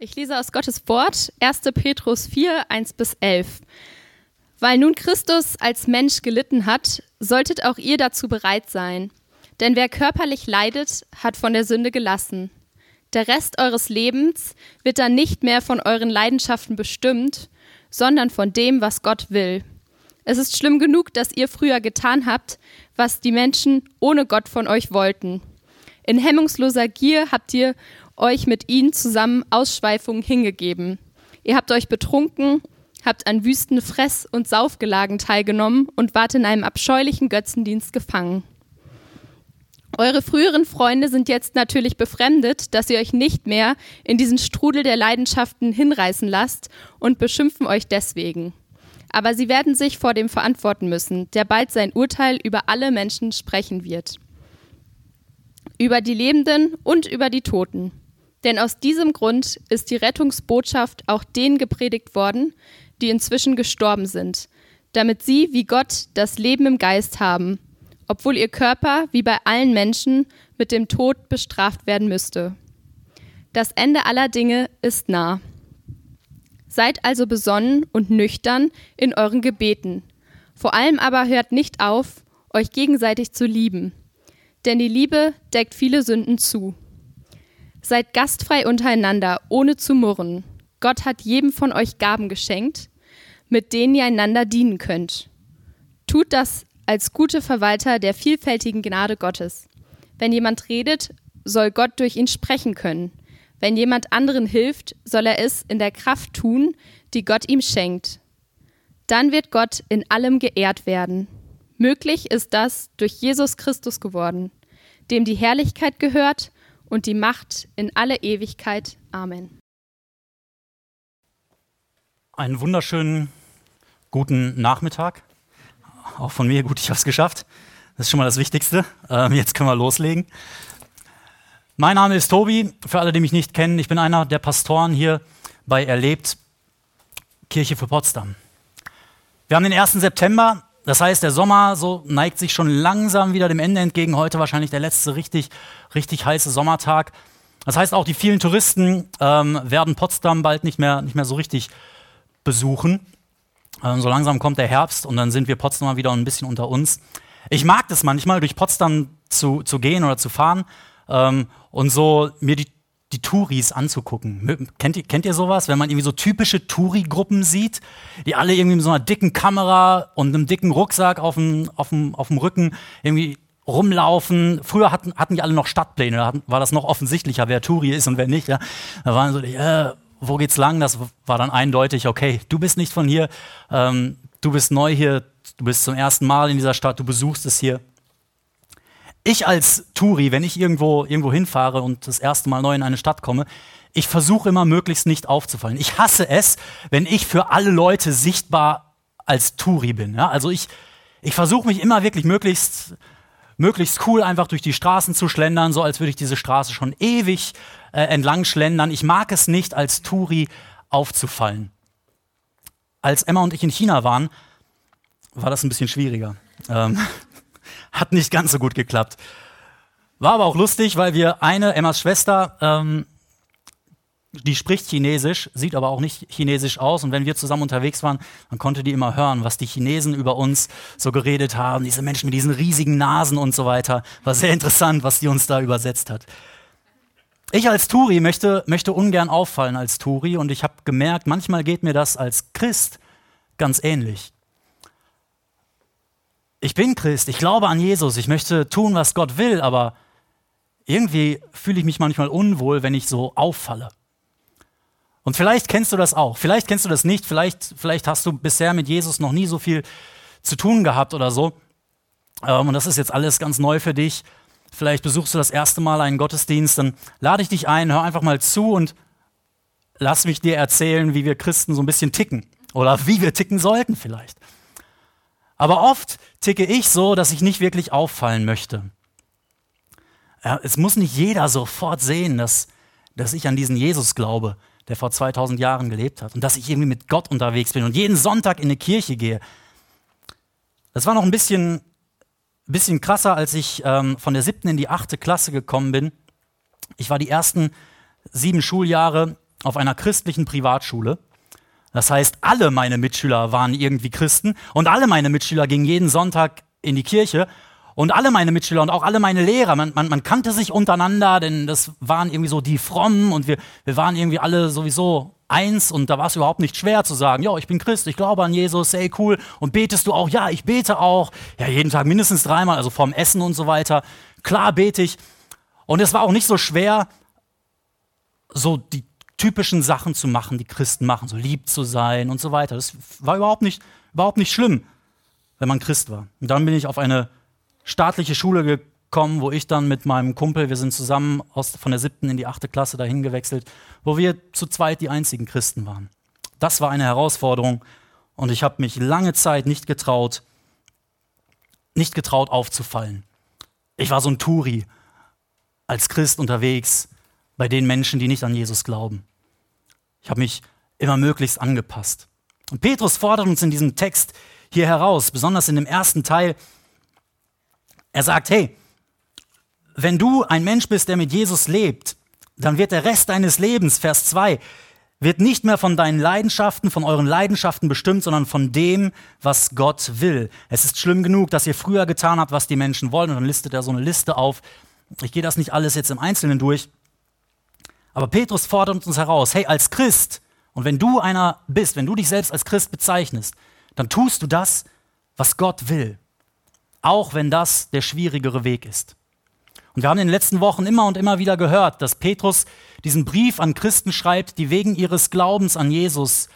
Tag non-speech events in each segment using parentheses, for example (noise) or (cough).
Ich lese aus Gottes Wort 1. Petrus 4, 1 bis 11. Weil nun Christus als Mensch gelitten hat, solltet auch ihr dazu bereit sein. Denn wer körperlich leidet, hat von der Sünde gelassen. Der Rest eures Lebens wird dann nicht mehr von euren Leidenschaften bestimmt, sondern von dem, was Gott will. Es ist schlimm genug, dass ihr früher getan habt, was die Menschen ohne Gott von euch wollten. In hemmungsloser Gier habt ihr euch mit ihnen zusammen Ausschweifungen hingegeben. Ihr habt euch betrunken, habt an wüsten Fress- und Saufgelagen teilgenommen und wart in einem abscheulichen Götzendienst gefangen. Eure früheren Freunde sind jetzt natürlich befremdet, dass ihr euch nicht mehr in diesen Strudel der Leidenschaften hinreißen lasst und beschimpfen euch deswegen. Aber sie werden sich vor dem verantworten müssen, der bald sein Urteil über alle Menschen sprechen wird. Über die Lebenden und über die Toten. Denn aus diesem Grund ist die Rettungsbotschaft auch denen gepredigt worden, die inzwischen gestorben sind, damit sie wie Gott das Leben im Geist haben, obwohl ihr Körper wie bei allen Menschen mit dem Tod bestraft werden müsste. Das Ende aller Dinge ist nah. Seid also besonnen und nüchtern in euren Gebeten. Vor allem aber hört nicht auf, euch gegenseitig zu lieben, denn die Liebe deckt viele Sünden zu. Seid gastfrei untereinander, ohne zu murren. Gott hat jedem von euch Gaben geschenkt, mit denen ihr einander dienen könnt. Tut das als gute Verwalter der vielfältigen Gnade Gottes. Wenn jemand redet, soll Gott durch ihn sprechen können. Wenn jemand anderen hilft, soll er es in der Kraft tun, die Gott ihm schenkt. Dann wird Gott in allem geehrt werden. Möglich ist das durch Jesus Christus geworden, dem die Herrlichkeit gehört und die Macht in alle Ewigkeit. Amen. Einen wunderschönen guten Nachmittag. Auch von mir gut, ich habe es geschafft. Das ist schon mal das Wichtigste. Ähm, jetzt können wir loslegen. Mein Name ist Tobi. Für alle, die mich nicht kennen, ich bin einer der Pastoren hier bei Erlebt Kirche für Potsdam. Wir haben den 1. September das heißt, der Sommer so neigt sich schon langsam wieder dem Ende entgegen. Heute wahrscheinlich der letzte richtig, richtig heiße Sommertag. Das heißt, auch die vielen Touristen ähm, werden Potsdam bald nicht mehr, nicht mehr so richtig besuchen. Ähm, so langsam kommt der Herbst und dann sind wir Potsdamer wieder ein bisschen unter uns. Ich mag das manchmal, durch Potsdam zu, zu gehen oder zu fahren ähm, und so mir die die Touris anzugucken. Kennt ihr, kennt ihr sowas, wenn man irgendwie so typische Touri-Gruppen sieht, die alle irgendwie mit so einer dicken Kamera und einem dicken Rucksack auf dem, auf dem, auf dem Rücken irgendwie rumlaufen. Früher hatten, hatten die alle noch Stadtpläne, da war das noch offensichtlicher, wer Touri ist und wer nicht. Ja. Da waren so, äh, wo geht's lang? Das war dann eindeutig, okay, du bist nicht von hier, ähm, du bist neu hier, du bist zum ersten Mal in dieser Stadt, du besuchst es hier. Ich als Touri, wenn ich irgendwo, irgendwo hinfahre und das erste Mal neu in eine Stadt komme, ich versuche immer möglichst nicht aufzufallen. Ich hasse es, wenn ich für alle Leute sichtbar als Touri bin. Ja? Also ich, ich versuche mich immer wirklich möglichst, möglichst cool einfach durch die Straßen zu schlendern, so als würde ich diese Straße schon ewig äh, entlang schlendern. Ich mag es nicht, als Touri aufzufallen. Als Emma und ich in China waren, war das ein bisschen schwieriger. Ähm, hat nicht ganz so gut geklappt. War aber auch lustig, weil wir eine, Emmas Schwester, ähm, die spricht Chinesisch, sieht aber auch nicht Chinesisch aus. Und wenn wir zusammen unterwegs waren, dann konnte die immer hören, was die Chinesen über uns so geredet haben. Diese Menschen mit diesen riesigen Nasen und so weiter. War sehr interessant, was die uns da übersetzt hat. Ich als Turi möchte, möchte ungern auffallen als Turi und ich habe gemerkt, manchmal geht mir das als Christ ganz ähnlich ich bin Christ, ich glaube an Jesus, ich möchte tun, was Gott will, aber irgendwie fühle ich mich manchmal unwohl, wenn ich so auffalle. Und vielleicht kennst du das auch, vielleicht kennst du das nicht, vielleicht, vielleicht hast du bisher mit Jesus noch nie so viel zu tun gehabt oder so. Ähm, und das ist jetzt alles ganz neu für dich. Vielleicht besuchst du das erste Mal einen Gottesdienst, dann lade ich dich ein, hör einfach mal zu und lass mich dir erzählen, wie wir Christen so ein bisschen ticken oder wie wir ticken sollten vielleicht. Aber oft ticke ich so, dass ich nicht wirklich auffallen möchte. Es muss nicht jeder sofort sehen, dass, dass ich an diesen Jesus glaube, der vor 2000 Jahren gelebt hat und dass ich irgendwie mit Gott unterwegs bin und jeden Sonntag in eine Kirche gehe. Das war noch ein bisschen, bisschen krasser, als ich ähm, von der siebten in die achte Klasse gekommen bin. Ich war die ersten sieben Schuljahre auf einer christlichen Privatschule. Das heißt, alle meine Mitschüler waren irgendwie Christen und alle meine Mitschüler gingen jeden Sonntag in die Kirche und alle meine Mitschüler und auch alle meine Lehrer, man, man, man kannte sich untereinander, denn das waren irgendwie so die Frommen und wir, wir waren irgendwie alle sowieso eins und da war es überhaupt nicht schwer zu sagen, ja, ich bin Christ, ich glaube an Jesus, ey, cool. Und betest du auch? Ja, ich bete auch. Ja, jeden Tag mindestens dreimal, also vorm Essen und so weiter. Klar bete ich. Und es war auch nicht so schwer, so die typischen Sachen zu machen, die Christen machen, so lieb zu sein und so weiter. Das war überhaupt nicht, überhaupt nicht schlimm, wenn man Christ war. Und dann bin ich auf eine staatliche Schule gekommen, wo ich dann mit meinem Kumpel, wir sind zusammen aus, von der siebten in die achte Klasse dahin gewechselt, wo wir zu zweit die einzigen Christen waren. Das war eine Herausforderung und ich habe mich lange Zeit nicht getraut, nicht getraut aufzufallen. Ich war so ein Turi als Christ unterwegs bei den Menschen, die nicht an Jesus glauben. Ich habe mich immer möglichst angepasst. Und Petrus fordert uns in diesem Text hier heraus, besonders in dem ersten Teil. Er sagt, hey, wenn du ein Mensch bist, der mit Jesus lebt, dann wird der Rest deines Lebens, Vers 2, wird nicht mehr von deinen Leidenschaften, von euren Leidenschaften bestimmt, sondern von dem, was Gott will. Es ist schlimm genug, dass ihr früher getan habt, was die Menschen wollen. Und dann listet er so eine Liste auf. Ich gehe das nicht alles jetzt im Einzelnen durch. Aber Petrus fordert uns heraus, hey, als Christ, und wenn du einer bist, wenn du dich selbst als Christ bezeichnest, dann tust du das, was Gott will. Auch wenn das der schwierigere Weg ist. Und wir haben in den letzten Wochen immer und immer wieder gehört, dass Petrus diesen Brief an Christen schreibt, die wegen ihres Glaubens an Jesus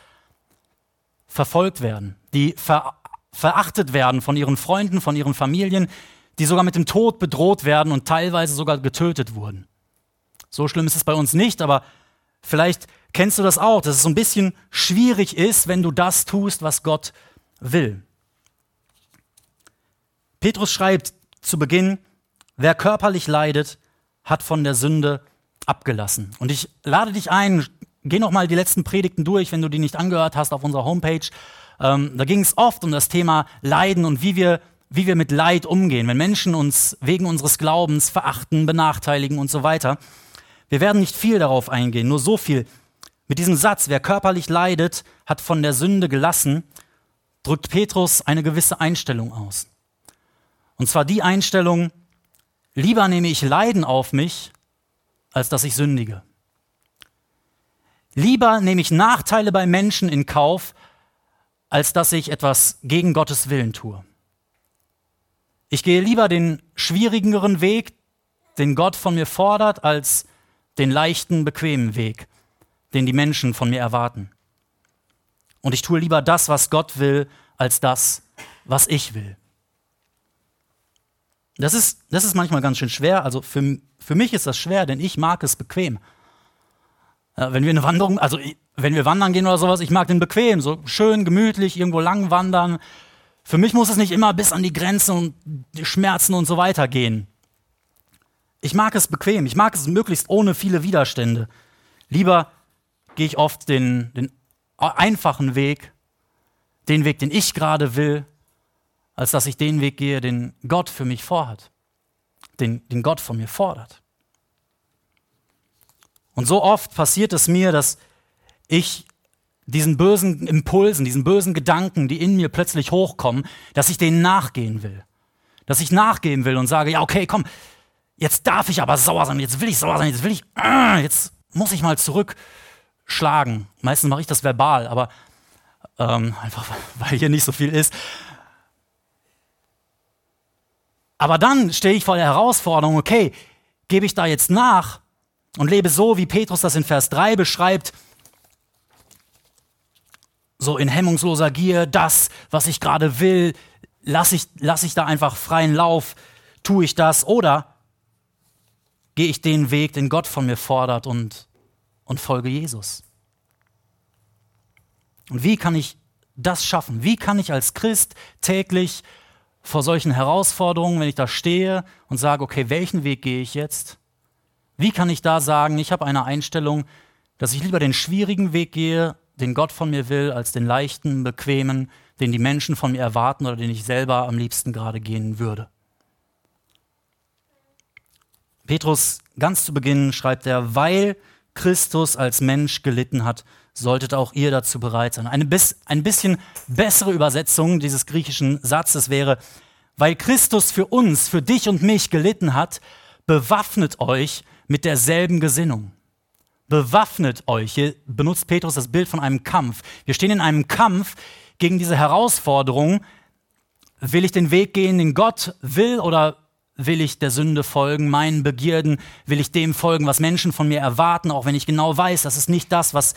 verfolgt werden, die ver verachtet werden von ihren Freunden, von ihren Familien, die sogar mit dem Tod bedroht werden und teilweise sogar getötet wurden. So schlimm ist es bei uns nicht, aber vielleicht kennst du das auch, dass es so ein bisschen schwierig ist, wenn du das tust, was Gott will. Petrus schreibt zu Beginn, Wer körperlich leidet, hat von der Sünde abgelassen. Und ich lade dich ein, geh noch mal die letzten Predigten durch, wenn du die nicht angehört hast auf unserer Homepage. Ähm, da ging es oft um das Thema Leiden und wie wir, wie wir mit Leid umgehen, wenn Menschen uns wegen unseres Glaubens verachten, benachteiligen und so weiter. Wir werden nicht viel darauf eingehen, nur so viel. Mit diesem Satz, wer körperlich leidet, hat von der Sünde gelassen, drückt Petrus eine gewisse Einstellung aus. Und zwar die Einstellung, Lieber nehme ich Leiden auf mich, als dass ich sündige. Lieber nehme ich Nachteile bei Menschen in Kauf, als dass ich etwas gegen Gottes Willen tue. Ich gehe lieber den schwierigeren Weg, den Gott von mir fordert, als den leichten, bequemen Weg, den die Menschen von mir erwarten. Und ich tue lieber das, was Gott will, als das, was ich will. Das ist, das ist manchmal ganz schön schwer. Also für, für mich ist das schwer, denn ich mag es bequem. Wenn wir eine Wanderung, also wenn wir wandern gehen oder sowas, ich mag den bequem, so schön, gemütlich, irgendwo lang wandern. Für mich muss es nicht immer bis an die Grenzen und die Schmerzen und so weiter gehen. Ich mag es bequem, ich mag es möglichst ohne viele Widerstände. Lieber gehe ich oft den, den einfachen Weg, den Weg, den ich gerade will, als dass ich den Weg gehe, den Gott für mich vorhat, den, den Gott von mir fordert. Und so oft passiert es mir, dass ich diesen bösen Impulsen, diesen bösen Gedanken, die in mir plötzlich hochkommen, dass ich denen nachgehen will. Dass ich nachgehen will und sage, ja, okay, komm, jetzt darf ich aber sauer sein, jetzt will ich sauer sein, jetzt will ich, äh, jetzt muss ich mal zurückschlagen. Meistens mache ich das verbal, aber ähm, einfach (laughs) weil hier nicht so viel ist. Aber dann stehe ich vor der Herausforderung, okay, gebe ich da jetzt nach und lebe so, wie Petrus das in Vers 3 beschreibt, so in hemmungsloser Gier, das, was ich gerade will, lasse ich, lass ich da einfach freien Lauf, tue ich das oder gehe ich den Weg, den Gott von mir fordert und, und folge Jesus. Und wie kann ich das schaffen? Wie kann ich als Christ täglich vor solchen Herausforderungen, wenn ich da stehe und sage, okay, welchen Weg gehe ich jetzt? Wie kann ich da sagen, ich habe eine Einstellung, dass ich lieber den schwierigen Weg gehe, den Gott von mir will, als den leichten, bequemen, den die Menschen von mir erwarten oder den ich selber am liebsten gerade gehen würde? Petrus, ganz zu Beginn schreibt er, weil Christus als Mensch gelitten hat, solltet auch ihr dazu bereit sein. Eine bis, ein bisschen bessere Übersetzung dieses griechischen Satzes wäre, weil Christus für uns, für dich und mich gelitten hat, bewaffnet euch mit derselben Gesinnung. Bewaffnet euch. Hier benutzt Petrus das Bild von einem Kampf. Wir stehen in einem Kampf gegen diese Herausforderung. Will ich den Weg gehen, den Gott will, oder will ich der Sünde folgen, meinen Begierden? Will ich dem folgen, was Menschen von mir erwarten, auch wenn ich genau weiß, das ist nicht das, was,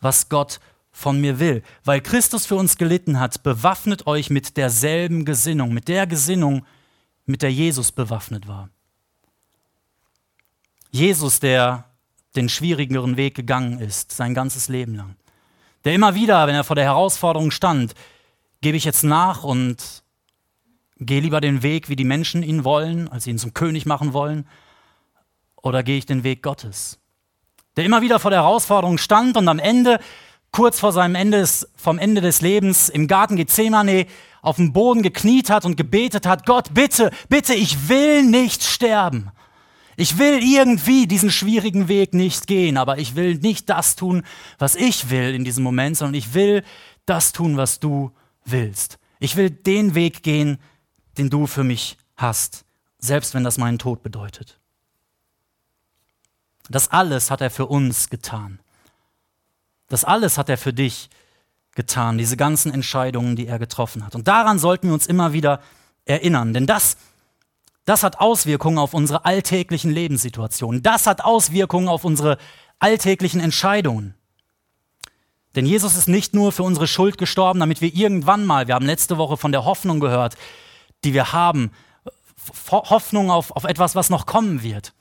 was Gott von mir will? Weil Christus für uns gelitten hat, bewaffnet euch mit derselben Gesinnung, mit der Gesinnung, mit der Jesus bewaffnet war. Jesus, der den schwierigeren Weg gegangen ist, sein ganzes Leben lang. Der immer wieder, wenn er vor der Herausforderung stand, gebe ich jetzt nach und gehe lieber den Weg, wie die Menschen ihn wollen, als sie ihn zum König machen wollen, oder gehe ich den Weg Gottes? Der immer wieder vor der Herausforderung stand und am Ende, kurz vor seinem Ende, vom Ende des Lebens, im Garten Gethsemane auf dem Boden gekniet hat und gebetet hat, Gott, bitte, bitte, ich will nicht sterben. Ich will irgendwie diesen schwierigen Weg nicht gehen, aber ich will nicht das tun, was ich will in diesem Moment, sondern ich will das tun, was du willst. Ich will den Weg gehen, den du für mich hast, selbst wenn das meinen Tod bedeutet. Das alles hat er für uns getan. Das alles hat er für dich getan, diese ganzen Entscheidungen, die er getroffen hat. Und daran sollten wir uns immer wieder erinnern, denn das das hat Auswirkungen auf unsere alltäglichen Lebenssituationen. Das hat Auswirkungen auf unsere alltäglichen Entscheidungen. Denn Jesus ist nicht nur für unsere Schuld gestorben, damit wir irgendwann mal, wir haben letzte Woche von der Hoffnung gehört, die wir haben, Hoffnung auf, auf etwas, was noch kommen wird.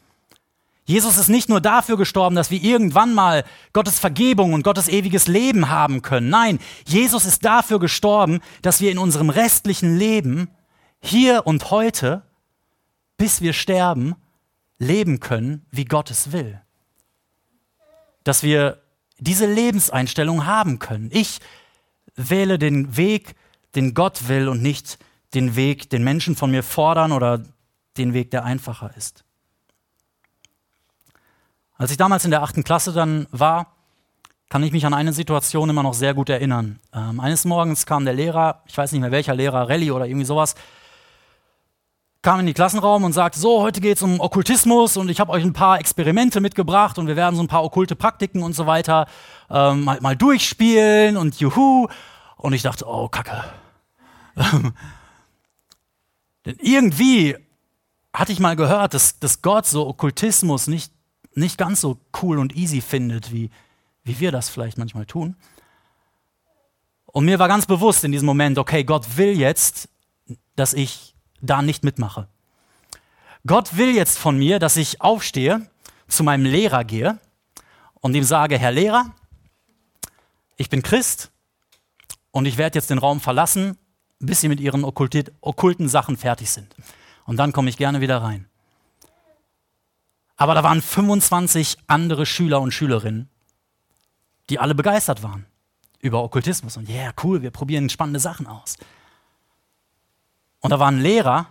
Jesus ist nicht nur dafür gestorben, dass wir irgendwann mal Gottes Vergebung und Gottes ewiges Leben haben können. Nein, Jesus ist dafür gestorben, dass wir in unserem restlichen Leben, hier und heute, bis wir sterben, leben können, wie Gott es will. Dass wir diese Lebenseinstellung haben können. Ich wähle den Weg, den Gott will und nicht den Weg, den Menschen von mir fordern oder den Weg, der einfacher ist. Als ich damals in der achten Klasse dann war, kann ich mich an eine Situation immer noch sehr gut erinnern. Ähm, eines Morgens kam der Lehrer, ich weiß nicht mehr welcher Lehrer, Rallye oder irgendwie sowas, kam in den Klassenraum und sagte, so, heute geht es um Okkultismus und ich habe euch ein paar Experimente mitgebracht und wir werden so ein paar okkulte Praktiken und so weiter ähm, mal, mal, durchspielen und juhu. Und ich dachte, oh, Kacke. (laughs) Denn irgendwie hatte ich mal gehört, dass, dass Gott so Okkultismus nicht, nicht ganz so cool und easy findet, wie, wie wir das vielleicht manchmal tun. Und mir war ganz bewusst in diesem Moment, okay, Gott will jetzt, dass ich da nicht mitmache. Gott will jetzt von mir, dass ich aufstehe, zu meinem Lehrer gehe und ihm sage, Herr Lehrer, ich bin Christ und ich werde jetzt den Raum verlassen, bis Sie mit Ihren okkulten Sachen fertig sind. Und dann komme ich gerne wieder rein. Aber da waren 25 andere Schüler und Schülerinnen, die alle begeistert waren über Okkultismus. Und ja, yeah, cool, wir probieren spannende Sachen aus. Und da war ein Lehrer,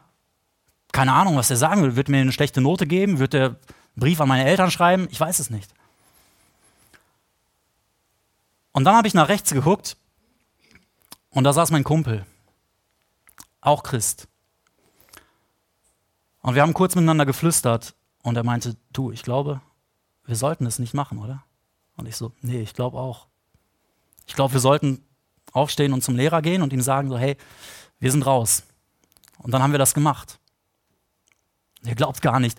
keine Ahnung, was der sagen will. Wird mir eine schlechte Note geben? Wird der einen Brief an meine Eltern schreiben? Ich weiß es nicht. Und dann habe ich nach rechts geguckt und da saß mein Kumpel, auch Christ. Und wir haben kurz miteinander geflüstert und er meinte, du, ich glaube, wir sollten es nicht machen, oder? Und ich so, nee, ich glaube auch. Ich glaube, wir sollten aufstehen und zum Lehrer gehen und ihm sagen so, hey, wir sind raus. Und dann haben wir das gemacht. Ihr glaubt gar nicht,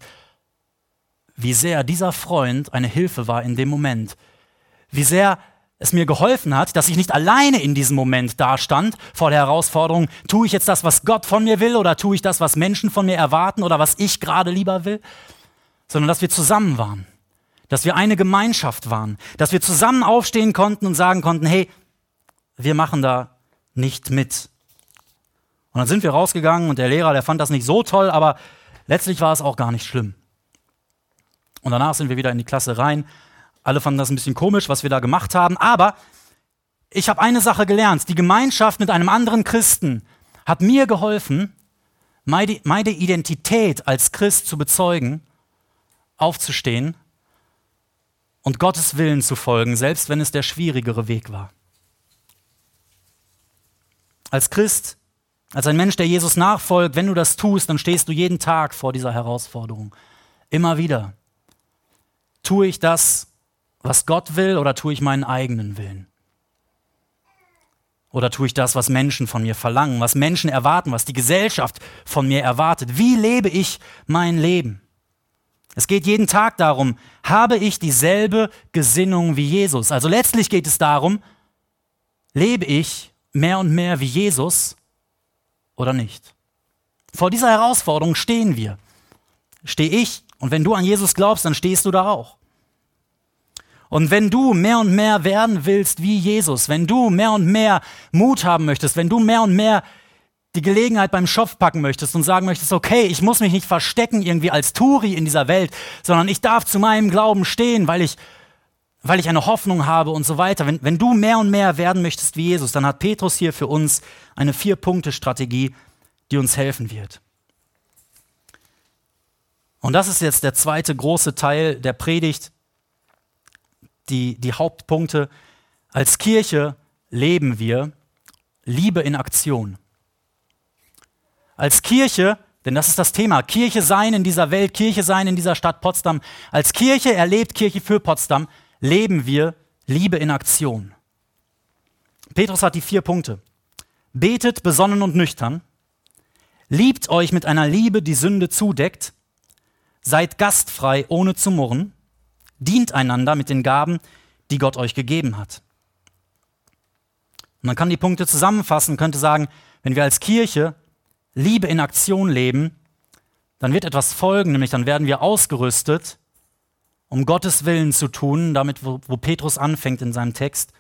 wie sehr dieser Freund eine Hilfe war in dem Moment. Wie sehr es mir geholfen hat, dass ich nicht alleine in diesem Moment dastand vor der Herausforderung, tue ich jetzt das, was Gott von mir will oder tue ich das, was Menschen von mir erwarten oder was ich gerade lieber will, sondern dass wir zusammen waren, dass wir eine Gemeinschaft waren, dass wir zusammen aufstehen konnten und sagen konnten, hey, wir machen da nicht mit. Und dann sind wir rausgegangen und der Lehrer, der fand das nicht so toll, aber letztlich war es auch gar nicht schlimm. Und danach sind wir wieder in die Klasse rein. Alle fanden das ein bisschen komisch, was wir da gemacht haben. Aber ich habe eine Sache gelernt. Die Gemeinschaft mit einem anderen Christen hat mir geholfen, meine Identität als Christ zu bezeugen, aufzustehen und Gottes Willen zu folgen, selbst wenn es der schwierigere Weg war. Als Christ, als ein Mensch, der Jesus nachfolgt, wenn du das tust, dann stehst du jeden Tag vor dieser Herausforderung. Immer wieder. Tue ich das, was Gott will, oder tue ich meinen eigenen Willen? Oder tue ich das, was Menschen von mir verlangen, was Menschen erwarten, was die Gesellschaft von mir erwartet? Wie lebe ich mein Leben? Es geht jeden Tag darum, habe ich dieselbe Gesinnung wie Jesus? Also letztlich geht es darum, lebe ich mehr und mehr wie Jesus oder nicht? Vor dieser Herausforderung stehen wir. Stehe ich und wenn du an Jesus glaubst, dann stehst du da auch. Und wenn du mehr und mehr werden willst wie Jesus, wenn du mehr und mehr Mut haben möchtest, wenn du mehr und mehr die Gelegenheit beim Schopf packen möchtest und sagen möchtest, okay, ich muss mich nicht verstecken irgendwie als Turi in dieser Welt, sondern ich darf zu meinem Glauben stehen, weil ich, weil ich eine Hoffnung habe und so weiter. Wenn, wenn du mehr und mehr werden möchtest wie Jesus, dann hat Petrus hier für uns eine Vier-Punkte-Strategie, die uns helfen wird. Und das ist jetzt der zweite große Teil der Predigt, die, die Hauptpunkte. Als Kirche leben wir Liebe in Aktion. Als Kirche, denn das ist das Thema, Kirche sein in dieser Welt, Kirche sein in dieser Stadt Potsdam, als Kirche erlebt Kirche für Potsdam, leben wir Liebe in Aktion. Petrus hat die vier Punkte. Betet besonnen und nüchtern, liebt euch mit einer Liebe, die Sünde zudeckt, seid gastfrei, ohne zu murren, Dient einander mit den Gaben, die Gott euch gegeben hat. Man kann die Punkte zusammenfassen, könnte sagen, wenn wir als Kirche Liebe in Aktion leben, dann wird etwas folgen, nämlich dann werden wir ausgerüstet, um Gottes Willen zu tun, damit wo, wo Petrus anfängt in seinem Text,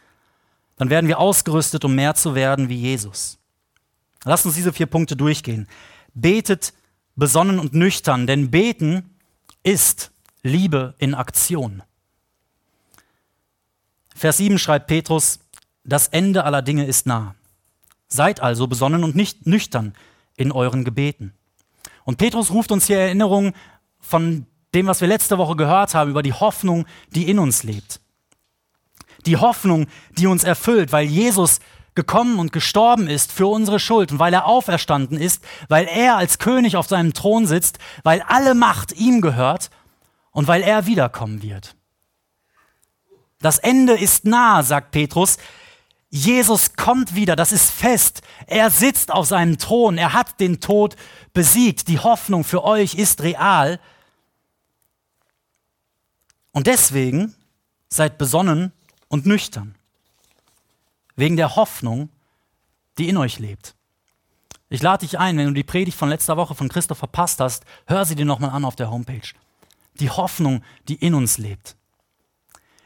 dann werden wir ausgerüstet, um mehr zu werden wie Jesus. Lasst uns diese vier Punkte durchgehen. Betet besonnen und nüchtern, denn beten ist Liebe in Aktion. Vers 7 schreibt Petrus, das Ende aller Dinge ist nah. Seid also besonnen und nicht nüchtern in euren Gebeten. Und Petrus ruft uns hier Erinnerung von dem, was wir letzte Woche gehört haben, über die Hoffnung, die in uns lebt. Die Hoffnung, die uns erfüllt, weil Jesus gekommen und gestorben ist für unsere Schuld und weil er auferstanden ist, weil er als König auf seinem Thron sitzt, weil alle Macht ihm gehört und weil er wiederkommen wird. Das Ende ist nah, sagt Petrus. Jesus kommt wieder, das ist fest. Er sitzt auf seinem Thron, er hat den Tod besiegt. Die Hoffnung für euch ist real. Und deswegen seid besonnen und nüchtern. Wegen der Hoffnung, die in euch lebt. Ich lade dich ein, wenn du die Predigt von letzter Woche von Christoph verpasst hast, hör sie dir nochmal an auf der Homepage die Hoffnung, die in uns lebt.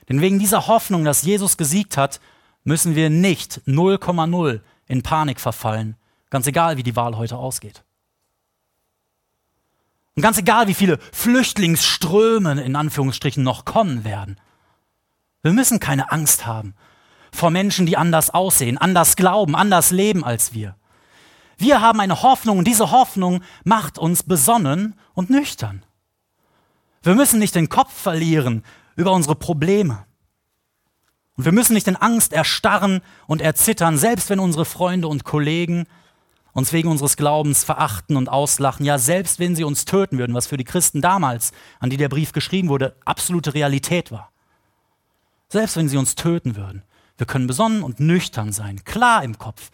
Denn wegen dieser Hoffnung, dass Jesus gesiegt hat, müssen wir nicht 0,0 in Panik verfallen, ganz egal, wie die Wahl heute ausgeht. Und ganz egal, wie viele Flüchtlingsströme in Anführungsstrichen noch kommen werden. Wir müssen keine Angst haben vor Menschen, die anders aussehen, anders glauben, anders leben als wir. Wir haben eine Hoffnung und diese Hoffnung macht uns besonnen und nüchtern. Wir müssen nicht den Kopf verlieren über unsere Probleme. Und wir müssen nicht in Angst erstarren und erzittern, selbst wenn unsere Freunde und Kollegen uns wegen unseres Glaubens verachten und auslachen, ja selbst wenn sie uns töten würden, was für die Christen damals, an die der Brief geschrieben wurde, absolute Realität war. Selbst wenn sie uns töten würden, wir können besonnen und nüchtern sein, klar im Kopf,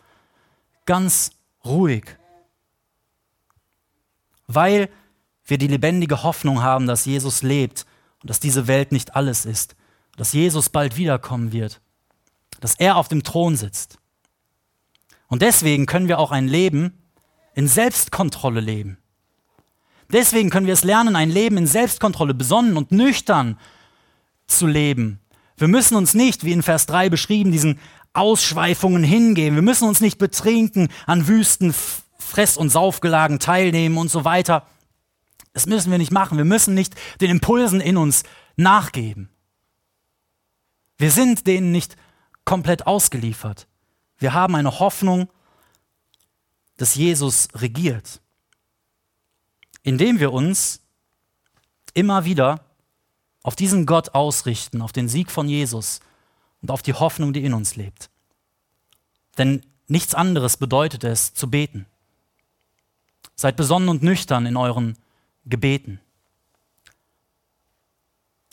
ganz ruhig, weil wir die lebendige Hoffnung haben, dass Jesus lebt und dass diese Welt nicht alles ist, dass Jesus bald wiederkommen wird, dass er auf dem Thron sitzt. Und deswegen können wir auch ein Leben in Selbstkontrolle leben. Deswegen können wir es lernen, ein Leben in Selbstkontrolle, besonnen und nüchtern zu leben. Wir müssen uns nicht, wie in Vers 3 beschrieben, diesen Ausschweifungen hingeben. Wir müssen uns nicht betrinken, an Wüsten, Fress- und Saufgelagen teilnehmen und so weiter. Das müssen wir nicht machen. Wir müssen nicht den Impulsen in uns nachgeben. Wir sind denen nicht komplett ausgeliefert. Wir haben eine Hoffnung, dass Jesus regiert, indem wir uns immer wieder auf diesen Gott ausrichten, auf den Sieg von Jesus und auf die Hoffnung, die in uns lebt. Denn nichts anderes bedeutet es, zu beten. Seid besonnen und nüchtern in euren Gebeten.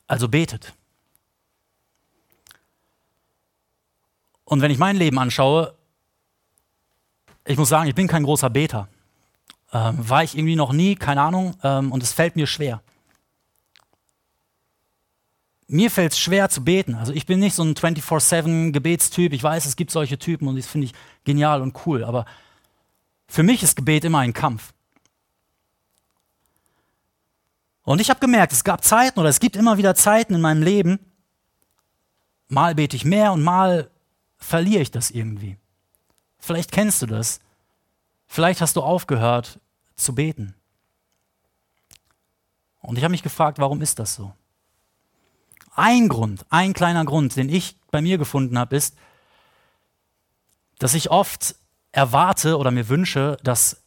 Also betet. Und wenn ich mein Leben anschaue, ich muss sagen, ich bin kein großer Beter. Ähm, war ich irgendwie noch nie, keine Ahnung, ähm, und es fällt mir schwer. Mir fällt es schwer zu beten. Also ich bin nicht so ein 24-7-Gebetstyp. Ich weiß, es gibt solche Typen und das finde ich genial und cool. Aber für mich ist Gebet immer ein Kampf. Und ich habe gemerkt, es gab Zeiten oder es gibt immer wieder Zeiten in meinem Leben, mal bete ich mehr und mal verliere ich das irgendwie. Vielleicht kennst du das. Vielleicht hast du aufgehört zu beten. Und ich habe mich gefragt, warum ist das so? Ein Grund, ein kleiner Grund, den ich bei mir gefunden habe, ist, dass ich oft erwarte oder mir wünsche, dass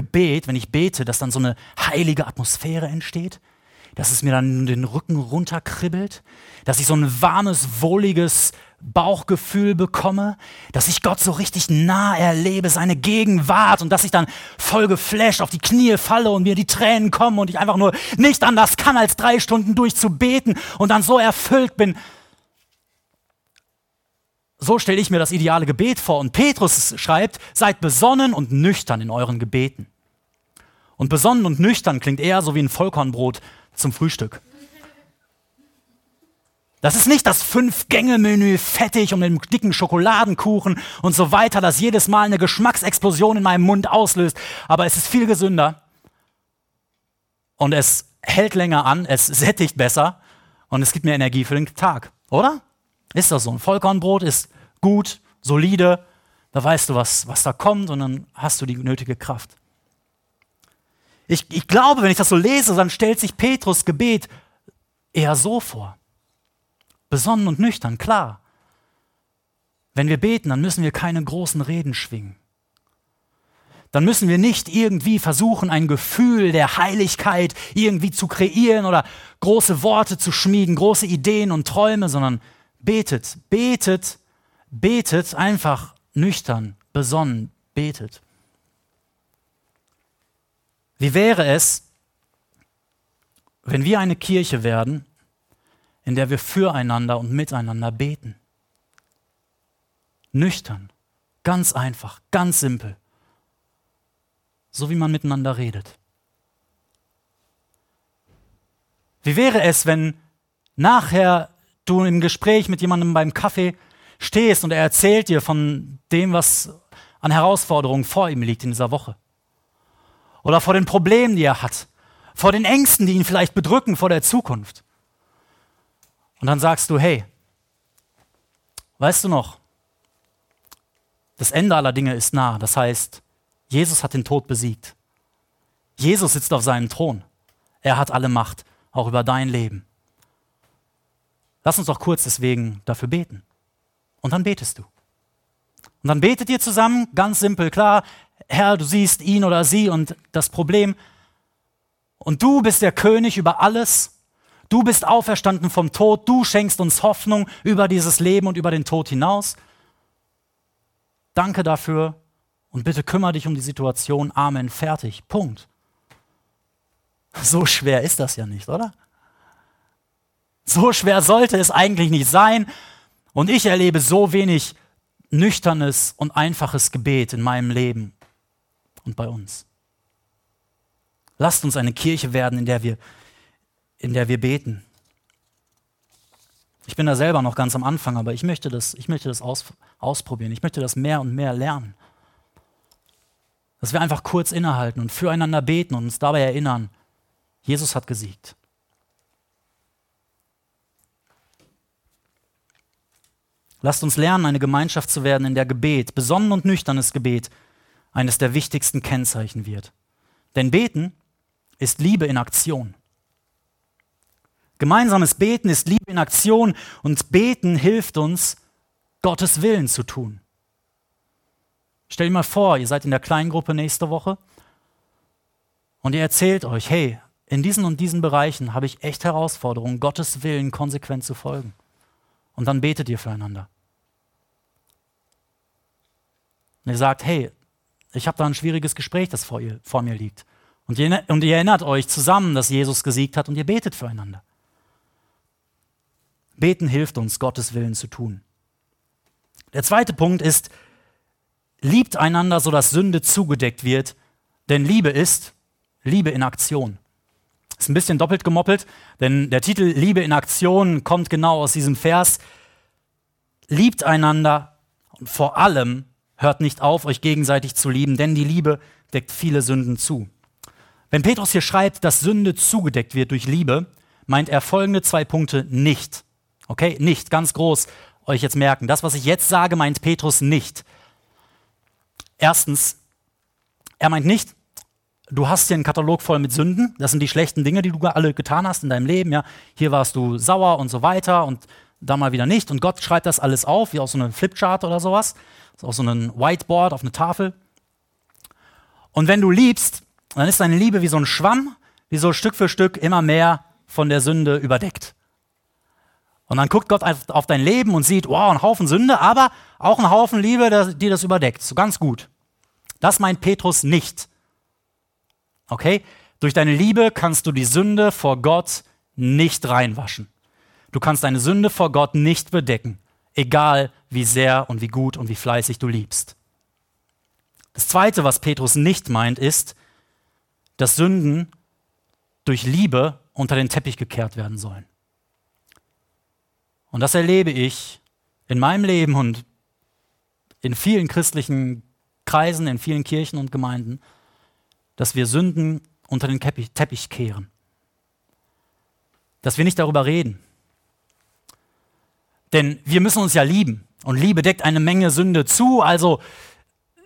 Gebet, wenn ich bete, dass dann so eine heilige Atmosphäre entsteht, dass es mir dann den Rücken runterkribbelt, dass ich so ein warmes, wohliges Bauchgefühl bekomme, dass ich Gott so richtig nah erlebe, seine Gegenwart und dass ich dann voll geflasht auf die Knie falle und mir die Tränen kommen und ich einfach nur nicht anders kann, als drei Stunden durchzubeten und dann so erfüllt bin. So stelle ich mir das ideale Gebet vor. Und Petrus schreibt, seid besonnen und nüchtern in euren Gebeten. Und besonnen und nüchtern klingt eher so wie ein Vollkornbrot zum Frühstück. Das ist nicht das Fünf-Gänge-Menü fettig und mit einem dicken Schokoladenkuchen und so weiter, das jedes Mal eine Geschmacksexplosion in meinem Mund auslöst. Aber es ist viel gesünder und es hält länger an, es sättigt besser und es gibt mir Energie für den Tag, oder? Ist das so? Ein Vollkornbrot ist gut, solide, da weißt du, was, was da kommt und dann hast du die nötige Kraft. Ich, ich glaube, wenn ich das so lese, dann stellt sich Petrus Gebet eher so vor. Besonnen und nüchtern, klar. Wenn wir beten, dann müssen wir keine großen Reden schwingen. Dann müssen wir nicht irgendwie versuchen, ein Gefühl der Heiligkeit irgendwie zu kreieren oder große Worte zu schmieden, große Ideen und Träume, sondern betet, betet, betet einfach nüchtern, besonnen, betet. Wie wäre es, wenn wir eine Kirche werden, in der wir füreinander und miteinander beten. Nüchtern, ganz einfach, ganz simpel. So wie man miteinander redet. Wie wäre es, wenn nachher du im Gespräch mit jemandem beim Kaffee stehst und er erzählt dir von dem, was an Herausforderungen vor ihm liegt in dieser Woche? Oder vor den Problemen, die er hat? Vor den Ängsten, die ihn vielleicht bedrücken vor der Zukunft? Und dann sagst du, hey, weißt du noch, das Ende aller Dinge ist nah. Das heißt, Jesus hat den Tod besiegt. Jesus sitzt auf seinem Thron. Er hat alle Macht, auch über dein Leben. Lass uns doch kurz deswegen dafür beten. Und dann betest du. Und dann betet ihr zusammen, ganz simpel, klar, Herr, du siehst ihn oder sie und das Problem. Und du bist der König über alles Du bist auferstanden vom Tod, du schenkst uns Hoffnung über dieses Leben und über den Tod hinaus. Danke dafür und bitte kümmere dich um die Situation. Amen. Fertig. Punkt. So schwer ist das ja nicht, oder? So schwer sollte es eigentlich nicht sein. Und ich erlebe so wenig nüchternes und einfaches Gebet in meinem Leben und bei uns. Lasst uns eine Kirche werden, in der wir in der wir beten. Ich bin da selber noch ganz am Anfang, aber ich möchte das, ich möchte das aus, ausprobieren. Ich möchte das mehr und mehr lernen. Dass wir einfach kurz innehalten und füreinander beten und uns dabei erinnern, Jesus hat gesiegt. Lasst uns lernen, eine Gemeinschaft zu werden, in der Gebet, besonnen und nüchternes Gebet, eines der wichtigsten Kennzeichen wird. Denn Beten ist Liebe in Aktion. Gemeinsames Beten ist Liebe in Aktion und Beten hilft uns, Gottes Willen zu tun. Stell dir mal vor, ihr seid in der Kleingruppe nächste Woche und ihr erzählt euch, hey, in diesen und diesen Bereichen habe ich echt Herausforderungen, Gottes Willen konsequent zu folgen. Und dann betet ihr füreinander. Und ihr sagt, hey, ich habe da ein schwieriges Gespräch, das vor, ihr, vor mir liegt. Und ihr, und ihr erinnert euch zusammen, dass Jesus gesiegt hat und ihr betet füreinander. Beten hilft uns, Gottes Willen zu tun. Der zweite Punkt ist, liebt einander, sodass Sünde zugedeckt wird, denn Liebe ist Liebe in Aktion. Ist ein bisschen doppelt gemoppelt, denn der Titel Liebe in Aktion kommt genau aus diesem Vers. Liebt einander und vor allem hört nicht auf, euch gegenseitig zu lieben, denn die Liebe deckt viele Sünden zu. Wenn Petrus hier schreibt, dass Sünde zugedeckt wird durch Liebe, meint er folgende zwei Punkte nicht. Okay, nicht, ganz groß euch jetzt merken. Das, was ich jetzt sage, meint Petrus nicht. Erstens, er meint nicht, du hast hier einen Katalog voll mit Sünden. Das sind die schlechten Dinge, die du alle getan hast in deinem Leben. Ja, hier warst du sauer und so weiter und da mal wieder nicht. Und Gott schreibt das alles auf, wie auf so einem Flipchart oder sowas. Ist auch so ein Whiteboard auf eine Tafel. Und wenn du liebst, dann ist deine Liebe wie so ein Schwamm, wie so Stück für Stück immer mehr von der Sünde überdeckt. Und dann guckt Gott auf dein Leben und sieht, wow, ein Haufen Sünde, aber auch ein Haufen Liebe, die das überdeckt. So ganz gut. Das meint Petrus nicht. Okay? Durch deine Liebe kannst du die Sünde vor Gott nicht reinwaschen. Du kannst deine Sünde vor Gott nicht bedecken, egal wie sehr und wie gut und wie fleißig du liebst. Das Zweite, was Petrus nicht meint, ist, dass Sünden durch Liebe unter den Teppich gekehrt werden sollen. Und das erlebe ich in meinem Leben und in vielen christlichen Kreisen, in vielen Kirchen und Gemeinden, dass wir Sünden unter den Teppich kehren. Dass wir nicht darüber reden. Denn wir müssen uns ja lieben. Und Liebe deckt eine Menge Sünde zu. Also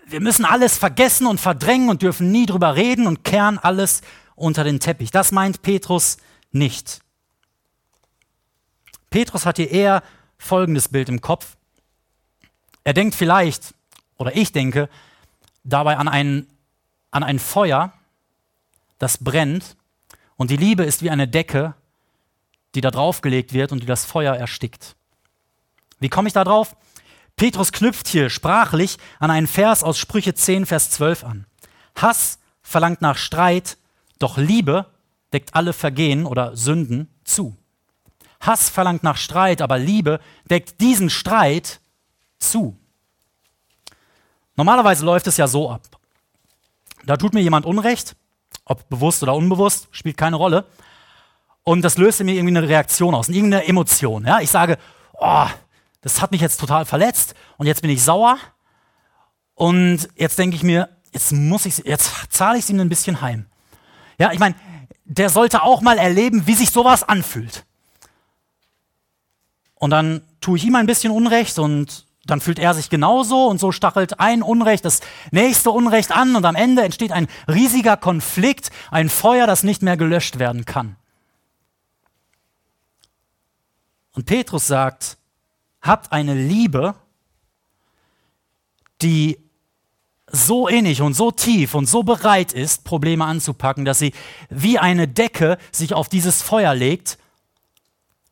wir müssen alles vergessen und verdrängen und dürfen nie drüber reden und kehren alles unter den Teppich. Das meint Petrus nicht. Petrus hat hier eher folgendes Bild im Kopf. Er denkt vielleicht, oder ich denke, dabei an ein, an ein Feuer, das brennt und die Liebe ist wie eine Decke, die da draufgelegt wird und die das Feuer erstickt. Wie komme ich da drauf? Petrus knüpft hier sprachlich an einen Vers aus Sprüche 10, Vers 12 an. Hass verlangt nach Streit, doch Liebe deckt alle Vergehen oder Sünden zu. Hass verlangt nach Streit, aber Liebe deckt diesen Streit zu. Normalerweise läuft es ja so ab. Da tut mir jemand Unrecht, ob bewusst oder unbewusst, spielt keine Rolle. Und das löst in mir irgendwie eine Reaktion aus, irgendeine Emotion. Ja? Ich sage, oh, das hat mich jetzt total verletzt und jetzt bin ich sauer. Und jetzt denke ich mir, jetzt muss ich, jetzt zahle ich es ihm ein bisschen heim. Ja, ich meine, der sollte auch mal erleben, wie sich sowas anfühlt. Und dann tue ich ihm ein bisschen Unrecht und dann fühlt er sich genauso und so stachelt ein Unrecht das nächste Unrecht an und am Ende entsteht ein riesiger Konflikt, ein Feuer, das nicht mehr gelöscht werden kann. Und Petrus sagt, habt eine Liebe, die so innig und so tief und so bereit ist, Probleme anzupacken, dass sie wie eine Decke sich auf dieses Feuer legt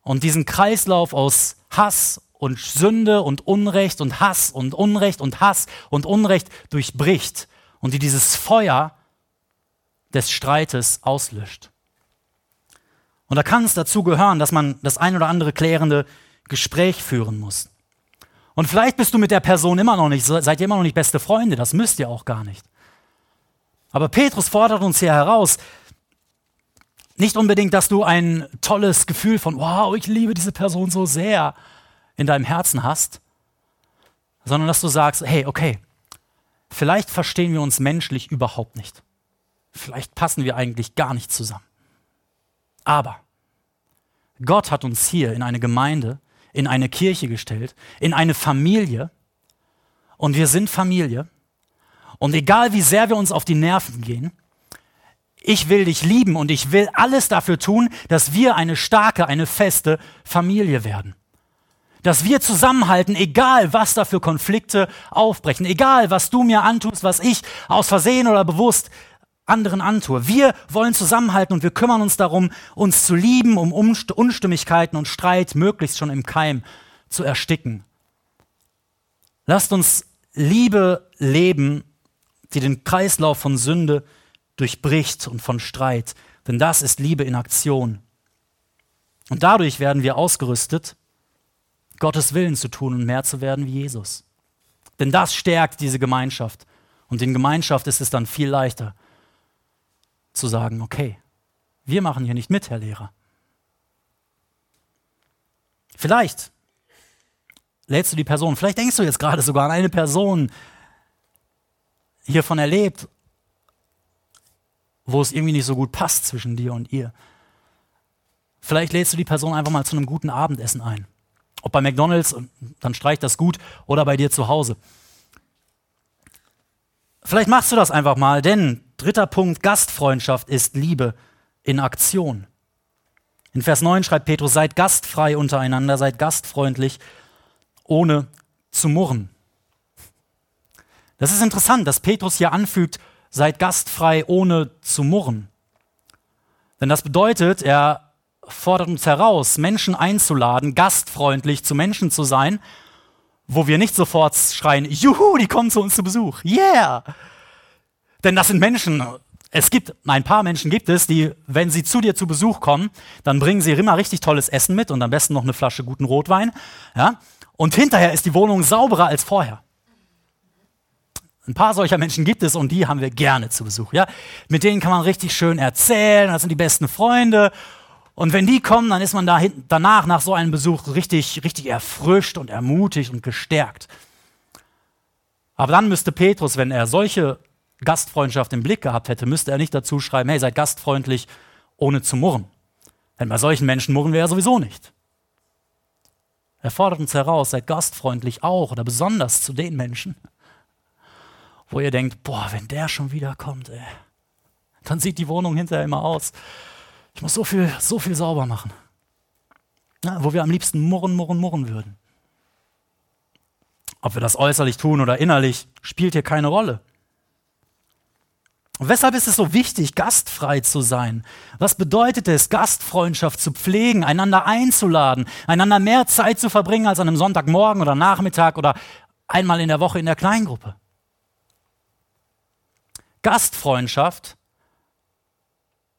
und diesen Kreislauf aus Hass und Sünde und Unrecht und Hass und Unrecht und Hass und Unrecht durchbricht und die dieses Feuer des Streites auslöscht. Und da kann es dazu gehören, dass man das ein oder andere klärende Gespräch führen muss. Und vielleicht bist du mit der Person immer noch nicht, seid ihr immer noch nicht beste Freunde, das müsst ihr auch gar nicht. Aber Petrus fordert uns hier heraus, nicht unbedingt, dass du ein tolles Gefühl von, wow, ich liebe diese Person so sehr in deinem Herzen hast, sondern dass du sagst, hey, okay, vielleicht verstehen wir uns menschlich überhaupt nicht. Vielleicht passen wir eigentlich gar nicht zusammen. Aber Gott hat uns hier in eine Gemeinde, in eine Kirche gestellt, in eine Familie. Und wir sind Familie. Und egal wie sehr wir uns auf die Nerven gehen, ich will dich lieben und ich will alles dafür tun, dass wir eine starke, eine feste Familie werden. Dass wir zusammenhalten, egal was da für Konflikte aufbrechen, egal was du mir antust, was ich aus Versehen oder bewusst anderen antue. Wir wollen zusammenhalten und wir kümmern uns darum, uns zu lieben, um Unstimmigkeiten und Streit möglichst schon im Keim zu ersticken. Lasst uns Liebe leben, die den Kreislauf von Sünde durchbricht und von Streit. Denn das ist Liebe in Aktion. Und dadurch werden wir ausgerüstet, Gottes Willen zu tun und mehr zu werden wie Jesus. Denn das stärkt diese Gemeinschaft. Und in Gemeinschaft ist es dann viel leichter zu sagen, okay, wir machen hier nicht mit, Herr Lehrer. Vielleicht lädst du die Person, vielleicht denkst du jetzt gerade sogar an eine Person hiervon erlebt, wo es irgendwie nicht so gut passt zwischen dir und ihr. Vielleicht lädst du die Person einfach mal zu einem guten Abendessen ein. Ob bei McDonald's, dann streich das gut, oder bei dir zu Hause. Vielleicht machst du das einfach mal, denn dritter Punkt, Gastfreundschaft ist Liebe in Aktion. In Vers 9 schreibt Petrus, seid gastfrei untereinander, seid gastfreundlich, ohne zu murren. Das ist interessant, dass Petrus hier anfügt, seid gastfrei, ohne zu murren. Denn das bedeutet, er fordert uns heraus, Menschen einzuladen, gastfreundlich zu Menschen zu sein, wo wir nicht sofort schreien, juhu, die kommen zu uns zu Besuch, yeah! Denn das sind Menschen, es gibt, ein paar Menschen gibt es, die, wenn sie zu dir zu Besuch kommen, dann bringen sie immer richtig tolles Essen mit und am besten noch eine Flasche guten Rotwein, ja? Und hinterher ist die Wohnung sauberer als vorher. Ein paar solcher Menschen gibt es und die haben wir gerne zu Besuch. Ja? Mit denen kann man richtig schön erzählen, das sind die besten Freunde und wenn die kommen, dann ist man da danach, nach so einem Besuch, richtig, richtig erfrischt und ermutigt und gestärkt. Aber dann müsste Petrus, wenn er solche Gastfreundschaft im Blick gehabt hätte, müsste er nicht dazu schreiben, hey, seid gastfreundlich, ohne zu murren. Denn bei solchen Menschen murren wir ja sowieso nicht. Er fordert uns heraus, seid gastfreundlich auch oder besonders zu den Menschen, wo ihr denkt, boah, wenn der schon wieder kommt, ey, dann sieht die Wohnung hinterher immer aus ich muss so viel, so viel sauber machen. Ja, wo wir am liebsten murren, murren, murren würden. Ob wir das äußerlich tun oder innerlich, spielt hier keine Rolle. Und weshalb ist es so wichtig, gastfrei zu sein? Was bedeutet es, Gastfreundschaft zu pflegen, einander einzuladen, einander mehr Zeit zu verbringen als an einem Sonntagmorgen oder Nachmittag oder einmal in der Woche in der Kleingruppe? Gastfreundschaft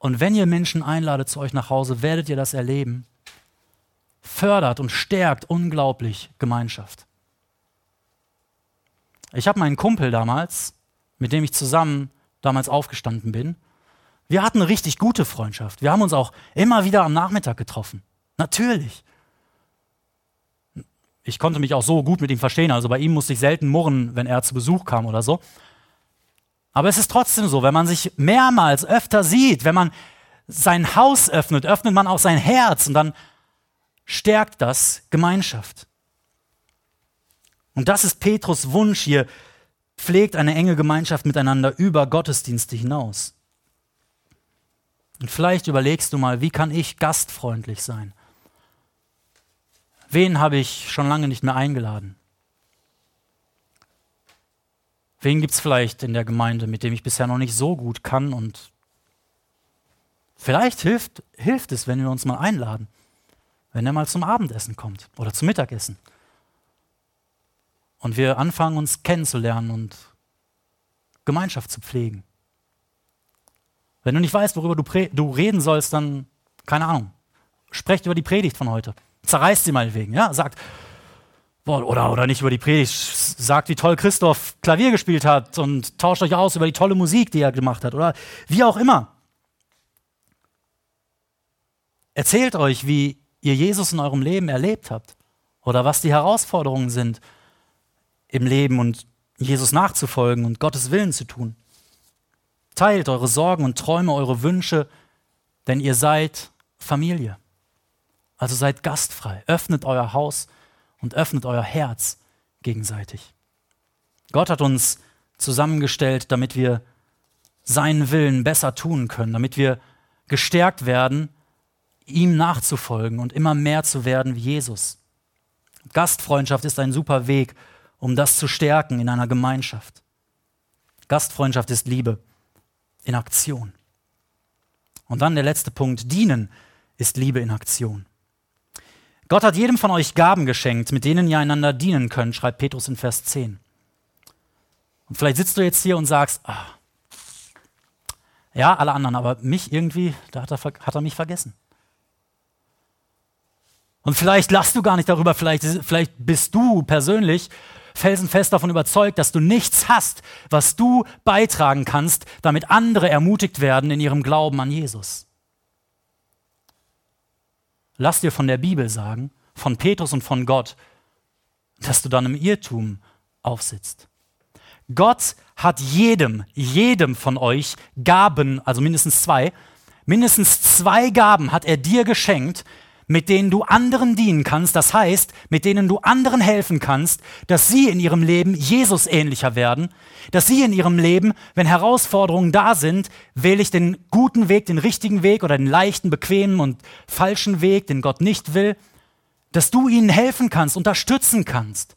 und wenn ihr Menschen einladet zu euch nach Hause, werdet ihr das erleben. Fördert und stärkt unglaublich Gemeinschaft. Ich habe meinen Kumpel damals, mit dem ich zusammen damals aufgestanden bin, wir hatten eine richtig gute Freundschaft. Wir haben uns auch immer wieder am Nachmittag getroffen. Natürlich. Ich konnte mich auch so gut mit ihm verstehen. Also bei ihm musste ich selten murren, wenn er zu Besuch kam oder so. Aber es ist trotzdem so, wenn man sich mehrmals öfter sieht, wenn man sein Haus öffnet, öffnet man auch sein Herz und dann stärkt das Gemeinschaft. Und das ist Petrus Wunsch hier, pflegt eine enge Gemeinschaft miteinander über Gottesdienste hinaus. Und vielleicht überlegst du mal, wie kann ich gastfreundlich sein? Wen habe ich schon lange nicht mehr eingeladen? Wen gibt es vielleicht in der Gemeinde, mit dem ich bisher noch nicht so gut kann? Und vielleicht hilft, hilft es, wenn wir uns mal einladen, wenn er mal zum Abendessen kommt oder zum Mittagessen. Und wir anfangen, uns kennenzulernen und Gemeinschaft zu pflegen. Wenn du nicht weißt, worüber du, du reden sollst, dann, keine Ahnung, sprecht über die Predigt von heute. Zerreißt sie mal wegen, ja? Sagt, oder, oder nicht über die Predigt, sagt, wie toll Christoph Klavier gespielt hat und tauscht euch aus über die tolle Musik, die er gemacht hat oder wie auch immer. Erzählt euch, wie ihr Jesus in eurem Leben erlebt habt oder was die Herausforderungen sind im Leben und Jesus nachzufolgen und Gottes Willen zu tun. Teilt eure Sorgen und Träume, eure Wünsche, denn ihr seid Familie. Also seid gastfrei, öffnet euer Haus und öffnet euer Herz gegenseitig. Gott hat uns zusammengestellt, damit wir seinen Willen besser tun können, damit wir gestärkt werden, ihm nachzufolgen und immer mehr zu werden wie Jesus. Gastfreundschaft ist ein super Weg, um das zu stärken in einer Gemeinschaft. Gastfreundschaft ist Liebe in Aktion. Und dann der letzte Punkt, dienen ist Liebe in Aktion. Gott hat jedem von euch Gaben geschenkt, mit denen ihr einander dienen könnt, schreibt Petrus in Vers 10. Und vielleicht sitzt du jetzt hier und sagst, ah, ja, alle anderen, aber mich irgendwie, da hat er, hat er mich vergessen. Und vielleicht lachst du gar nicht darüber, vielleicht, vielleicht bist du persönlich felsenfest davon überzeugt, dass du nichts hast, was du beitragen kannst, damit andere ermutigt werden in ihrem Glauben an Jesus. Lass dir von der Bibel sagen, von Petrus und von Gott, dass du dann im Irrtum aufsitzt. Gott hat jedem, jedem von euch Gaben, also mindestens zwei, mindestens zwei Gaben hat er dir geschenkt, mit denen du anderen dienen kannst, das heißt, mit denen du anderen helfen kannst, dass sie in ihrem Leben Jesus ähnlicher werden, dass sie in ihrem Leben, wenn Herausforderungen da sind, wähle ich den guten Weg, den richtigen Weg oder den leichten, bequemen und falschen Weg, den Gott nicht will, dass du ihnen helfen kannst, unterstützen kannst.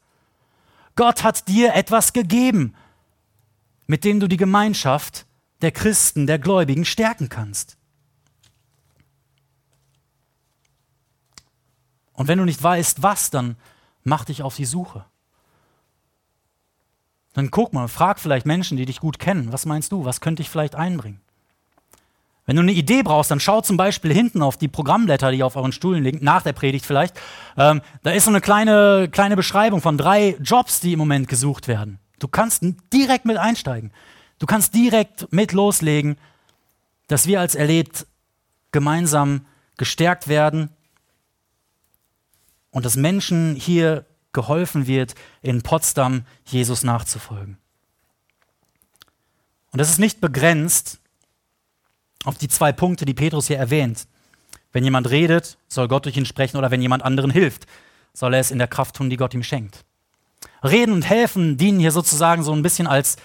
Gott hat dir etwas gegeben, mit dem du die Gemeinschaft der Christen, der Gläubigen stärken kannst. Und wenn du nicht weißt, was, dann mach dich auf die Suche. Dann guck mal, frag vielleicht Menschen, die dich gut kennen. Was meinst du? Was könnte ich vielleicht einbringen? Wenn du eine Idee brauchst, dann schau zum Beispiel hinten auf die Programmblätter, die auf euren Stuhlen liegen, nach der Predigt vielleicht. Ähm, da ist so eine kleine, kleine Beschreibung von drei Jobs, die im Moment gesucht werden. Du kannst direkt mit einsteigen. Du kannst direkt mit loslegen, dass wir als erlebt gemeinsam gestärkt werden und dass Menschen hier geholfen wird, in Potsdam Jesus nachzufolgen. Und das ist nicht begrenzt auf die zwei Punkte, die Petrus hier erwähnt. Wenn jemand redet, soll Gott durch ihn sprechen oder wenn jemand anderen hilft, soll er es in der Kraft tun, die Gott ihm schenkt. Reden und helfen dienen hier sozusagen so ein bisschen als,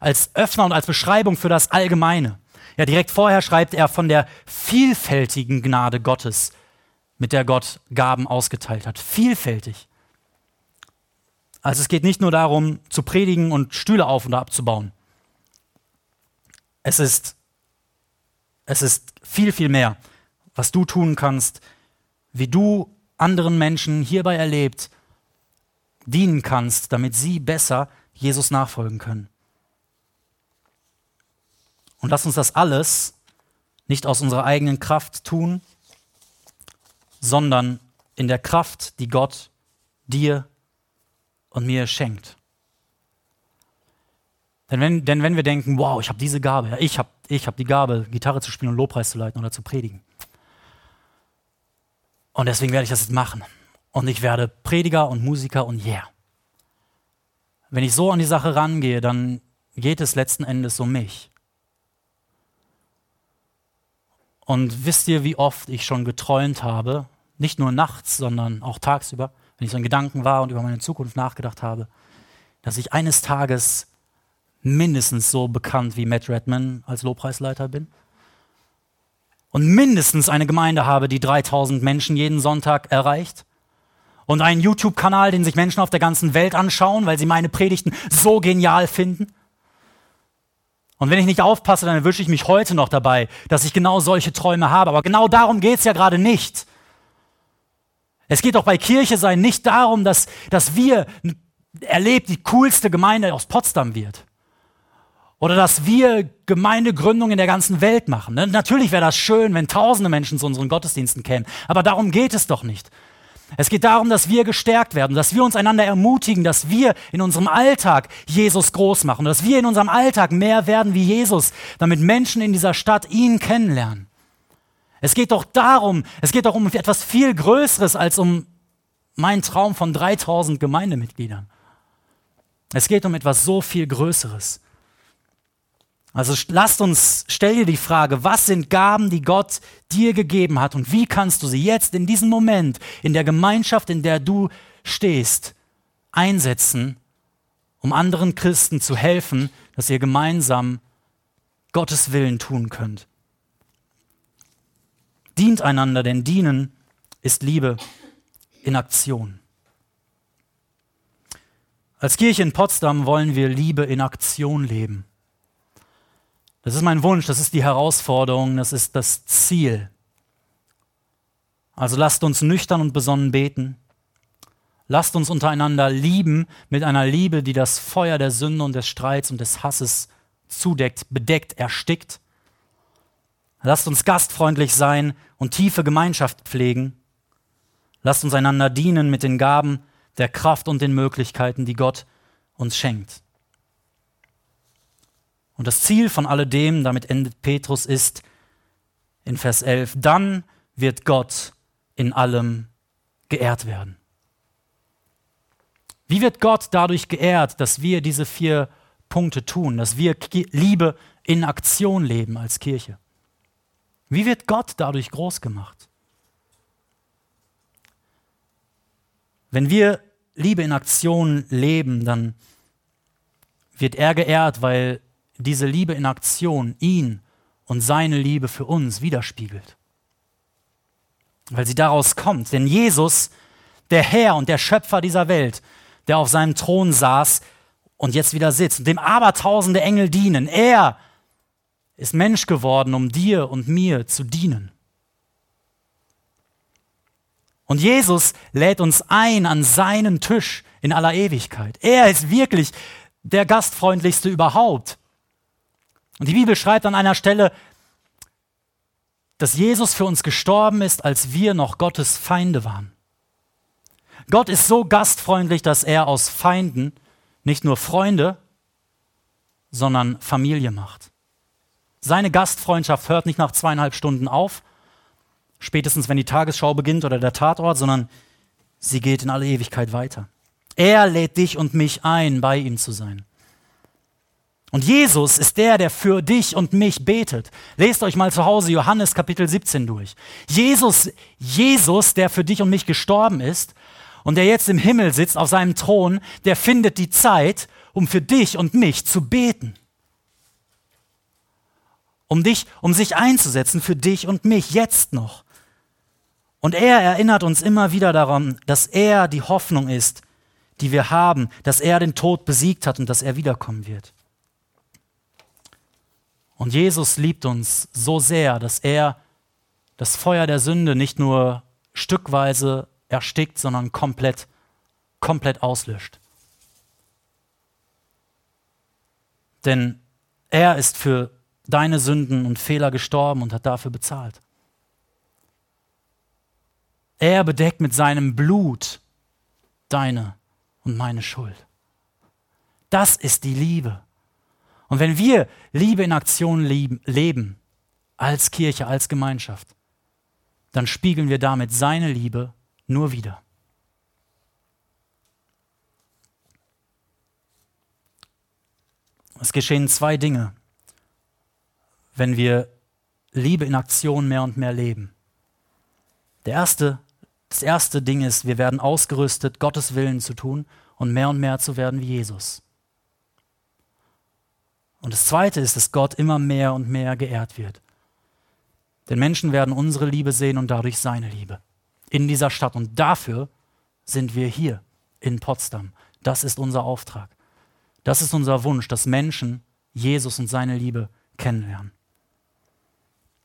als Öffner und als Beschreibung für das Allgemeine. Ja, direkt vorher schreibt er von der vielfältigen Gnade Gottes, mit der Gott Gaben ausgeteilt hat. Vielfältig. Also es geht nicht nur darum, zu predigen und Stühle auf und abzubauen. Es ist, es ist viel, viel mehr, was du tun kannst, wie du anderen Menschen hierbei erlebt, dienen kannst, damit sie besser Jesus nachfolgen können. Und lass uns das alles nicht aus unserer eigenen Kraft tun, sondern in der Kraft, die Gott dir und mir schenkt. Denn wenn, denn wenn wir denken, wow, ich habe diese Gabe, ich habe ich hab die Gabe, Gitarre zu spielen und Lobpreis zu leiten oder zu predigen. Und deswegen werde ich das jetzt machen. Und ich werde Prediger und Musiker und yeah. Wenn ich so an die Sache rangehe, dann geht es letzten Endes um mich. Und wisst ihr, wie oft ich schon geträumt habe, nicht nur nachts, sondern auch tagsüber, wenn ich so in Gedanken war und über meine Zukunft nachgedacht habe, dass ich eines Tages mindestens so bekannt wie Matt Redman als Lobpreisleiter bin und mindestens eine Gemeinde habe, die 3000 Menschen jeden Sonntag erreicht und einen YouTube-Kanal, den sich Menschen auf der ganzen Welt anschauen, weil sie meine Predigten so genial finden. Und wenn ich nicht aufpasse, dann erwische ich mich heute noch dabei, dass ich genau solche Träume habe. Aber genau darum geht es ja gerade nicht. Es geht doch bei Kirche sein nicht darum, dass, dass wir erlebt die coolste Gemeinde aus Potsdam wird. Oder dass wir Gemeindegründung in der ganzen Welt machen. Ne? Natürlich wäre das schön, wenn tausende Menschen zu unseren Gottesdiensten kämen. Aber darum geht es doch nicht. Es geht darum, dass wir gestärkt werden, dass wir uns einander ermutigen, dass wir in unserem Alltag Jesus groß machen, dass wir in unserem Alltag mehr werden wie Jesus, damit Menschen in dieser Stadt ihn kennenlernen. Es geht doch darum, es geht doch um etwas viel Größeres als um meinen Traum von 3000 Gemeindemitgliedern. Es geht um etwas so viel Größeres. Also lasst uns, stell dir die Frage, was sind Gaben, die Gott dir gegeben hat und wie kannst du sie jetzt in diesem Moment, in der Gemeinschaft, in der du stehst, einsetzen, um anderen Christen zu helfen, dass ihr gemeinsam Gottes Willen tun könnt. Dient einander, denn dienen ist Liebe in Aktion. Als Kirche in Potsdam wollen wir Liebe in Aktion leben. Das ist mein Wunsch, das ist die Herausforderung, das ist das Ziel. Also lasst uns nüchtern und besonnen beten. Lasst uns untereinander lieben mit einer Liebe, die das Feuer der Sünde und des Streits und des Hasses zudeckt, bedeckt, erstickt. Lasst uns gastfreundlich sein und tiefe Gemeinschaft pflegen. Lasst uns einander dienen mit den Gaben der Kraft und den Möglichkeiten, die Gott uns schenkt. Und das Ziel von alledem, damit endet Petrus, ist in Vers 11, dann wird Gott in allem geehrt werden. Wie wird Gott dadurch geehrt, dass wir diese vier Punkte tun, dass wir Liebe in Aktion leben als Kirche? Wie wird Gott dadurch groß gemacht? Wenn wir Liebe in Aktion leben, dann wird er geehrt, weil diese Liebe in Aktion ihn und seine Liebe für uns widerspiegelt. Weil sie daraus kommt. Denn Jesus, der Herr und der Schöpfer dieser Welt, der auf seinem Thron saß und jetzt wieder sitzt und dem abertausende Engel dienen, er ist Mensch geworden, um dir und mir zu dienen. Und Jesus lädt uns ein an seinen Tisch in aller Ewigkeit. Er ist wirklich der gastfreundlichste überhaupt. Und die Bibel schreibt an einer Stelle, dass Jesus für uns gestorben ist, als wir noch Gottes Feinde waren. Gott ist so gastfreundlich, dass er aus Feinden nicht nur Freunde, sondern Familie macht. Seine Gastfreundschaft hört nicht nach zweieinhalb Stunden auf, spätestens wenn die Tagesschau beginnt oder der Tatort, sondern sie geht in alle Ewigkeit weiter. Er lädt dich und mich ein, bei ihm zu sein. Und Jesus ist der, der für dich und mich betet. Lest euch mal zu Hause Johannes Kapitel 17 durch. Jesus, Jesus, der für dich und mich gestorben ist und der jetzt im Himmel sitzt auf seinem Thron, der findet die Zeit, um für dich und mich zu beten. Um dich, um sich einzusetzen für dich und mich jetzt noch. Und er erinnert uns immer wieder daran, dass er die Hoffnung ist, die wir haben, dass er den Tod besiegt hat und dass er wiederkommen wird. Und Jesus liebt uns so sehr, dass er das Feuer der Sünde nicht nur stückweise erstickt, sondern komplett, komplett auslöscht. Denn er ist für deine Sünden und Fehler gestorben und hat dafür bezahlt. Er bedeckt mit seinem Blut deine und meine Schuld. Das ist die Liebe. Und wenn wir Liebe in Aktion leben, als Kirche, als Gemeinschaft, dann spiegeln wir damit seine Liebe nur wieder. Es geschehen zwei Dinge, wenn wir Liebe in Aktion mehr und mehr leben. Der erste, das erste Ding ist, wir werden ausgerüstet, Gottes Willen zu tun und mehr und mehr zu werden wie Jesus. Und das Zweite ist, dass Gott immer mehr und mehr geehrt wird. Denn Menschen werden unsere Liebe sehen und dadurch seine Liebe in dieser Stadt. Und dafür sind wir hier in Potsdam. Das ist unser Auftrag. Das ist unser Wunsch, dass Menschen Jesus und seine Liebe kennenlernen.